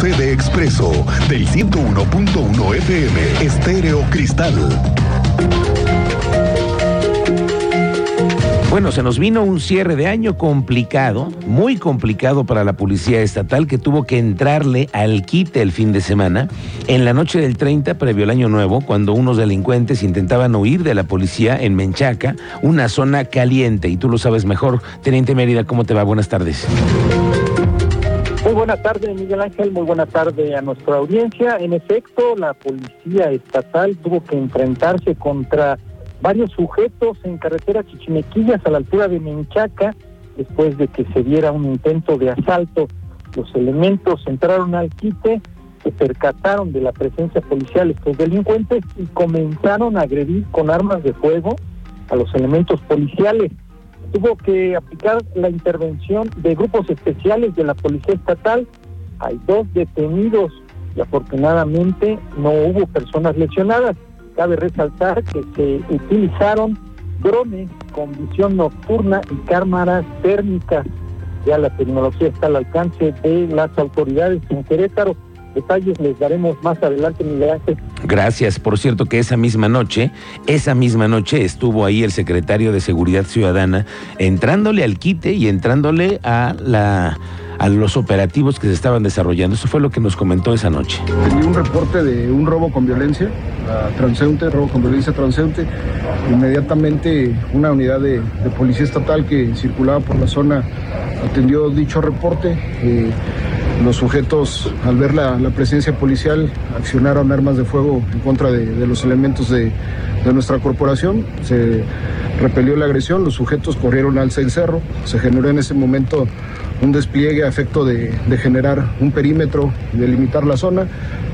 CD Expreso del 101.1 FM Estéreo Cristal. Bueno, se nos vino un cierre de año complicado, muy complicado para la policía estatal que tuvo que entrarle al quite el fin de semana. En la noche del 30, previo al año nuevo, cuando unos delincuentes intentaban huir de la policía en Menchaca, una zona caliente, y tú lo sabes mejor. Teniente Mérida, ¿cómo te va? Buenas tardes. Muy buena tarde, Miguel Ángel. Muy buena tarde a nuestra audiencia. En efecto, la policía estatal tuvo que enfrentarse contra varios sujetos en carretera Chichimequillas a la altura de Menchaca después de que se diera un intento de asalto. Los elementos entraron al quite, se percataron de la presencia policial estos delincuentes y comenzaron a agredir con armas de fuego a los elementos policiales. Tuvo que aplicar la intervención de grupos especiales de la Policía Estatal. Hay dos detenidos y afortunadamente no hubo personas lesionadas. Cabe resaltar que se utilizaron drones con visión nocturna y cámaras térmicas. Ya la tecnología está al alcance de las autoridades en Querétaro. Detalles les daremos más adelante, Miguel Ángel. Gracias. Por cierto que esa misma noche, esa misma noche estuvo ahí el secretario de Seguridad Ciudadana entrándole al quite y entrándole a la a los operativos que se estaban desarrollando. Eso fue lo que nos comentó esa noche. Tenía un reporte de un robo con violencia, transeúnte, robo con violencia transeúnte. Inmediatamente una unidad de, policía estatal que circulaba por la zona atendió dicho reporte. Eh, los sujetos, al ver la, presencia policial, accionaron armas de fuego en contra de, los elementos de, nuestra corporación. Se repelió la agresión, los sujetos corrieron al cerro. Se generó en ese momento un despliegue a efecto de, generar un perímetro y delimitar la zona.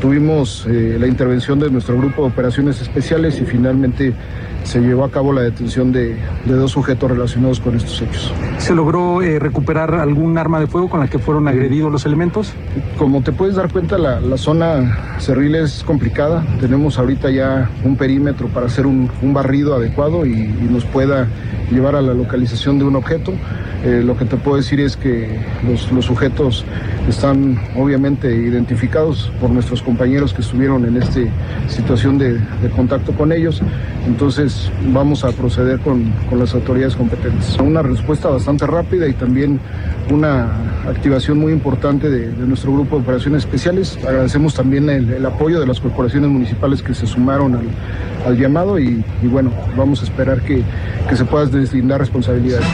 Tuvimos eh, la intervención de nuestro grupo de operaciones especiales y finalmente se llevó a cabo la detención de, dos sujetos relacionados con estos hechos. ¿Se logró eh, recuperar algún arma de fuego con la que fueron agredidos los elementos? Como te puedes dar cuenta, la, zona cerril es complicada. Tenemos ahorita ya un perímetro para hacer un, barrido adecuado y, y nos pueda llevar a la localización de un objeto. Eh, lo que te puedo decir es que los, sujetos están obviamente identificados por nuestros compañeros que estuvieron en esta situación de, contacto con ellos. Entonces vamos a proceder con, las autoridades competentes. Una respuesta bastante rápida y también una activación muy importante de, nuestro grupo de operaciones especiales. Agradecemos también el, apoyo de las corporaciones municipales que se sumaron al, llamado y, bueno, vamos a esperar que, se puedan deslindar responsabilidades.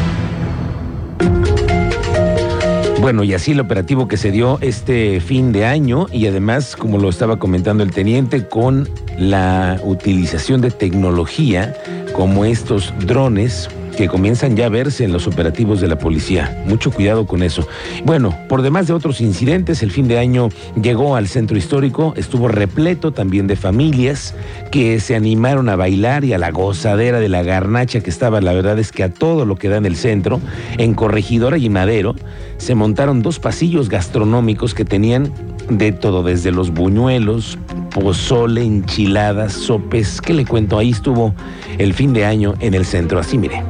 Bueno, y así el operativo que se dio este fin de año y además, como lo estaba comentando el teniente, con la utilización de tecnología como estos drones que comienzan ya a verse en los operativos de la policía. Mucho cuidado con eso. Bueno, por demás de otros incidentes, el fin de año llegó al centro histórico, estuvo repleto también de familias que se animaron a bailar y a la gozadera de la garnacha que estaba, la verdad es que a todo lo que da en el centro, en Corregidora y Madero, se montaron dos pasillos gastronómicos que tenían de todo, desde los buñuelos, pozole, enchiladas, sopes. ¿Qué le cuento? Ahí estuvo el fin de año en el centro. Así mire.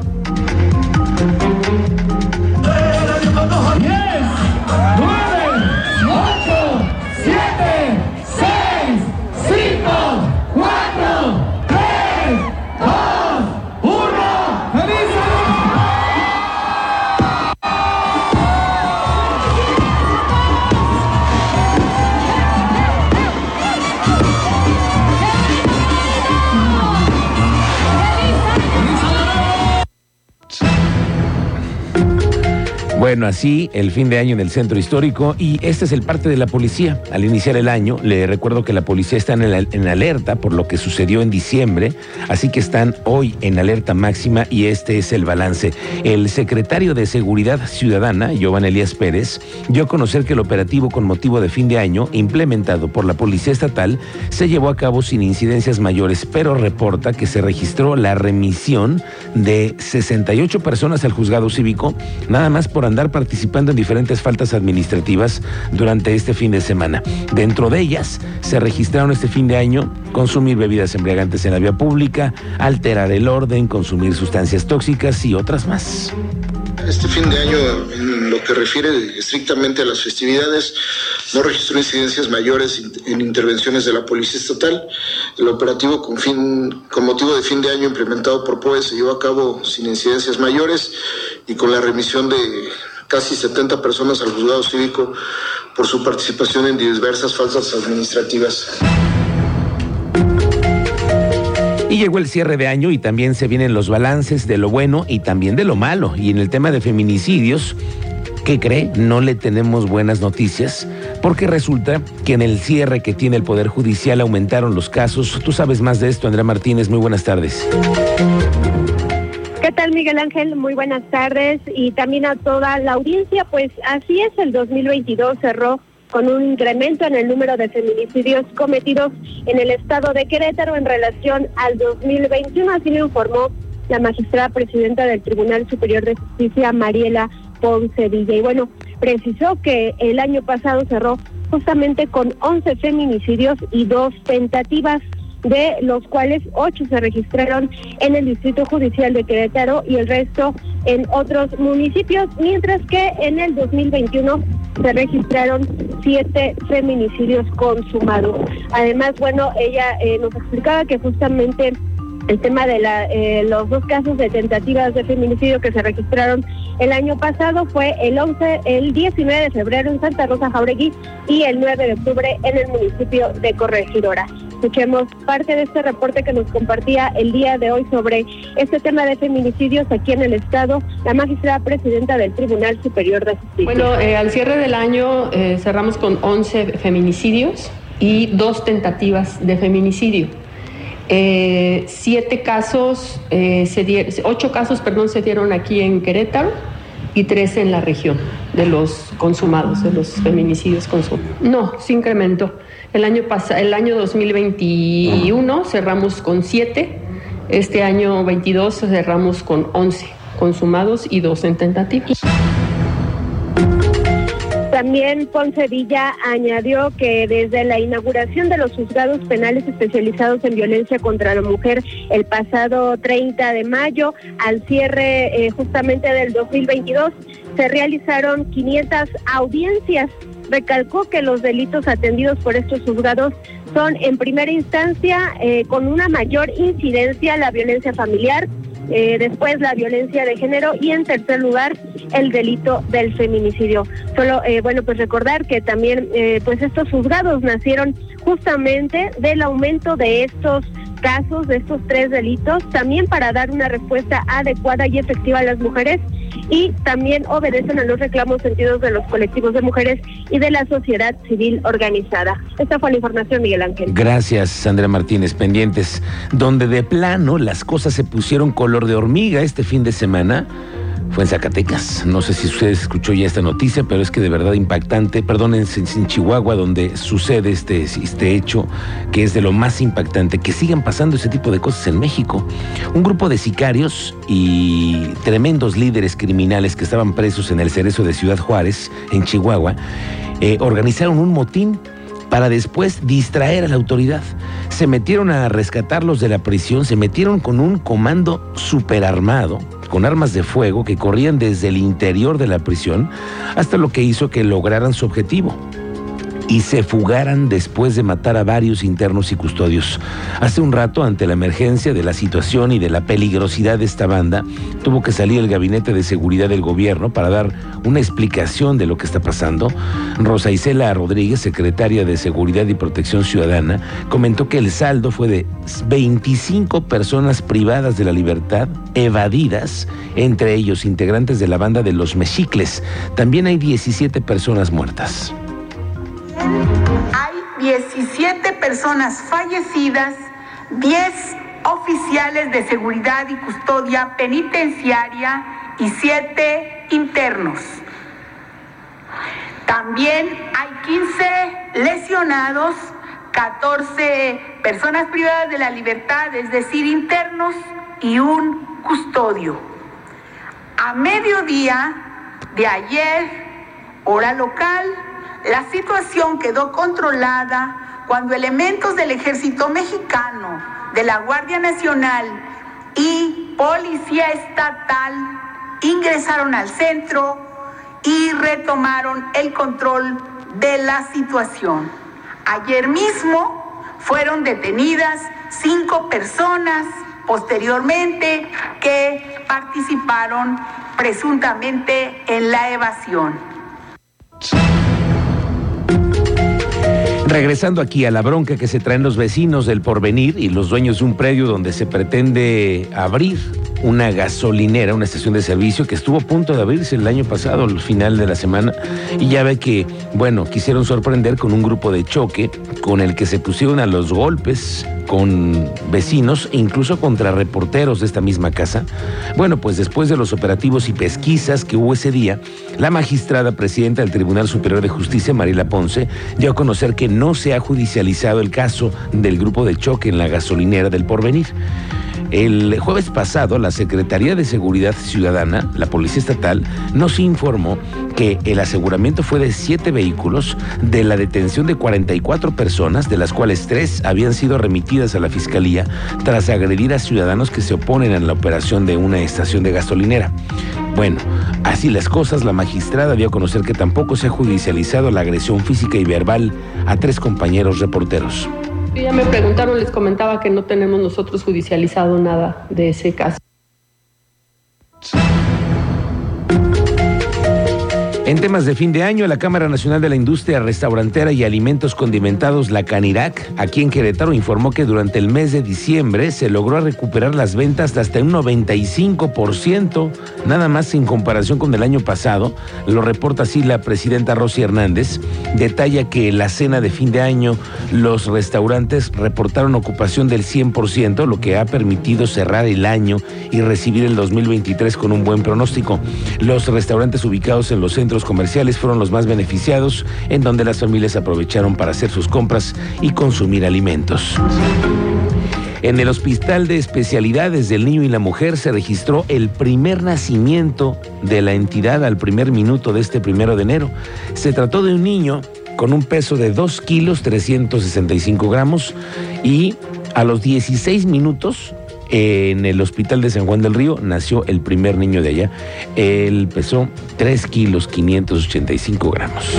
Bueno, así el fin de año en el centro histórico y este es el parte de la policía. Al iniciar el año, le recuerdo que la policía está en, alerta por lo que sucedió en diciembre, así que están hoy en alerta máxima y este es el balance. El secretario de Seguridad Ciudadana, Giovanni Elías Pérez, dio a conocer que el operativo con motivo de fin de año, implementado por la Policía Estatal, se llevó a cabo sin incidencias mayores, pero reporta que se registró la remisión de 68 personas al juzgado cívico, nada más por andar participando en diferentes faltas administrativas durante este fin de semana. Dentro de ellas se registraron este fin de año consumir bebidas embriagantes en la vía pública, alterar el orden, consumir sustancias tóxicas y otras más. Este fin de año, en lo que refiere estrictamente a las festividades, no registró incidencias mayores en intervenciones de la Policía Estatal. El operativo con, fin, con motivo de fin de año implementado por POE se llevó a cabo sin incidencias mayores y con la remisión de casi 70 personas al juzgado cívico por su participación en diversas falsas administrativas. Y llegó el cierre de año y también se vienen los balances de lo bueno y también de lo malo. Y en el tema de feminicidios, ¿qué cree? No le tenemos buenas noticias porque resulta que en el cierre que tiene el Poder Judicial aumentaron los casos. Tú sabes más de esto, Andrea Martínez. Muy buenas tardes. ¿Qué tal, Miguel Ángel? Muy buenas tardes y también a toda la audiencia. Pues así es, el 2022 cerró con un incremento en el número de feminicidios cometidos en el estado de Querétaro en relación al 2021, así lo informó la magistrada presidenta del Tribunal Superior de Justicia, Mariela Ponce Villa. Y bueno, precisó que el año pasado cerró justamente con 11 feminicidios y dos tentativas de los cuales ocho se registraron en el Distrito Judicial de Querétaro y el resto en otros municipios, mientras que en el 2021 se registraron siete feminicidios consumados. Además, bueno, ella eh, nos explicaba que justamente el tema de eh, los dos casos de tentativas de feminicidio que se registraron el año pasado fue el 11, el 19 de febrero en Santa Rosa Jauregui y el 9 de octubre en el municipio de Corregidora. Escuchemos parte de este reporte que nos compartía el día de hoy sobre este tema de feminicidios aquí en el Estado, la magistrada presidenta del Tribunal Superior de Justicia. Bueno, eh, al cierre del año eh, cerramos con 11 feminicidios y dos tentativas de feminicidio. Eh, siete casos, eh, se ocho casos, perdón, se dieron aquí en Querétaro y tres en la región de los consumados, de los feminicidios consumados. No, se incrementó. El año el año 2021 cerramos con siete, este año 22 cerramos con 11 consumados y dos en tentativas. También Ponce Villa añadió que desde la inauguración de los juzgados penales especializados en violencia contra la mujer el pasado 30 de mayo al cierre eh, justamente del 2022 se realizaron 500 audiencias. Recalcó que los delitos atendidos por estos juzgados son en primera instancia eh, con una mayor incidencia la violencia familiar, eh, después la violencia de género y en tercer lugar el delito del feminicidio. Solo, eh, bueno, pues recordar que también pues estos juzgados nacieron justamente del aumento de estos casos, de estos tres delitos, también para dar una respuesta adecuada y efectiva a las mujeres y también obedecen a los reclamos sentidos de los colectivos de mujeres y de la sociedad civil organizada. Esta fue la información, Miguel Ángel. Gracias, Sandra Martínez. Pendientes, donde de plano las cosas se pusieron color de hormiga este fin de semana fue en Zacatecas. No sé si usted escuchó ya esta noticia, pero es que de verdad impactante. Perdón, en, Chihuahua, donde sucede este, este hecho, que es de lo más impactante, que sigan pasando ese tipo de cosas en México. Un grupo de sicarios y tremendos líderes criminales que estaban presos en el cerezo de Ciudad Juárez, en Chihuahua, eh, organizaron un motín para después distraer a la autoridad. Se metieron a rescatarlos de la prisión, se metieron con un comando superarmado con armas de fuego que corrían desde el interior de la prisión hasta lo que hizo que lograran su objetivo y se fugaran después de matar a varios internos y custodios. Hace un rato, ante la emergencia de la situación y de la peligrosidad de esta banda, tuvo que salir el gabinete de seguridad del gobierno para dar una explicación de lo que está pasando. Rosa Isela Rodríguez, secretaria de Seguridad y Protección Ciudadana, comentó que el saldo fue de 25 personas privadas de la libertad, evadidas, entre ellos integrantes de la banda de los Mexicles. También hay 17 personas muertas. Hay 17 personas fallecidas, 10 oficiales de seguridad y custodia penitenciaria y 7 internos. También hay 15 lesionados, 14 personas privadas de la libertad, es decir, internos y un custodio. A mediodía de ayer, hora local, la situación quedó controlada cuando elementos del ejército mexicano, de la Guardia Nacional y Policía Estatal ingresaron al centro y retomaron el control de la situación. Ayer mismo fueron detenidas cinco personas posteriormente que participaron presuntamente en la evasión. Regresando aquí a la bronca que se traen los vecinos del porvenir y los dueños de un predio donde se pretende abrir una gasolinera, una estación de servicio que estuvo a punto de abrirse el año pasado, al final de la semana, y ya ve que, bueno, quisieron sorprender con un grupo de choque con el que se pusieron a los golpes con vecinos e incluso contra reporteros de esta misma casa. Bueno, pues después de los operativos y pesquisas que hubo ese día, la magistrada presidenta del Tribunal Superior de Justicia, Marila Ponce, dio a conocer que no se ha judicializado el caso del grupo de choque en la gasolinera del Porvenir. El jueves pasado, la Secretaría de Seguridad Ciudadana, la Policía Estatal, nos informó que el aseguramiento fue de siete vehículos, de la detención de 44 personas, de las cuales tres habían sido remitidas a la Fiscalía tras agredir a ciudadanos que se oponen a la operación de una estación de gasolinera. Bueno, así las cosas, la magistrada dio a conocer que tampoco se ha judicializado la agresión física y verbal a tres compañeros reporteros. Ya me preguntaron, les comentaba que no tenemos nosotros judicializado nada de ese caso. En temas de fin de año, la Cámara Nacional de la Industria Restaurantera y Alimentos Condimentados, la Canirac, aquí en Querétaro, informó que durante el mes de diciembre se logró recuperar las ventas de hasta un 95%, nada más en comparación con el año pasado. Lo reporta así la presidenta Rosy Hernández. Detalla que la cena de fin de año los restaurantes reportaron ocupación del 100%, lo que ha permitido cerrar el año y recibir el 2023 con un buen pronóstico. Los restaurantes ubicados en los centros comerciales fueron los más beneficiados, en donde las familias aprovecharon para hacer sus compras y consumir alimentos. En el Hospital de Especialidades del Niño y la Mujer se registró el primer nacimiento de la entidad al primer minuto de este primero de enero. Se trató de un niño con un peso de 2 kilos 365 gramos y a los 16 minutos en el hospital de San Juan del Río nació el primer niño de allá. Él pesó 3 kilos 585 gramos.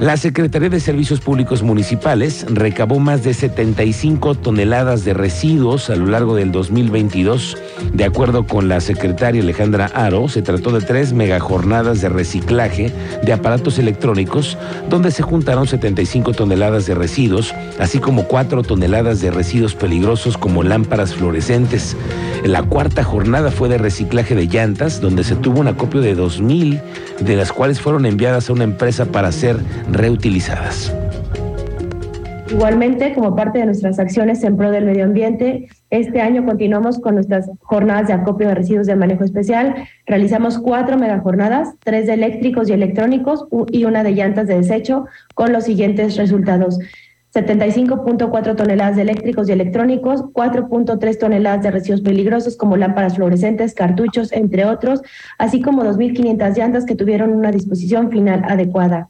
La Secretaría de Servicios Públicos Municipales recabó más de 75 toneladas de residuos a lo largo del 2022. De acuerdo con la secretaria Alejandra Aro, se trató de tres megajornadas de reciclaje de aparatos electrónicos, donde se juntaron 75 toneladas de residuos, así como 4 toneladas de residuos peligrosos como lámparas fluorescentes. La cuarta jornada fue de reciclaje de llantas, donde se tuvo un acopio de 2.000, de las cuales fueron enviadas a una empresa para ser reutilizadas. Igualmente, como parte de nuestras acciones en pro del medio ambiente, este año continuamos con nuestras jornadas de acopio de residuos de manejo especial. Realizamos cuatro megajornadas, tres de eléctricos y electrónicos y una de llantas de desecho, con los siguientes resultados. 75.4 toneladas de eléctricos y electrónicos, 4.3 toneladas de residuos peligrosos como lámparas fluorescentes, cartuchos, entre otros, así como 2.500 llantas que tuvieron una disposición final adecuada.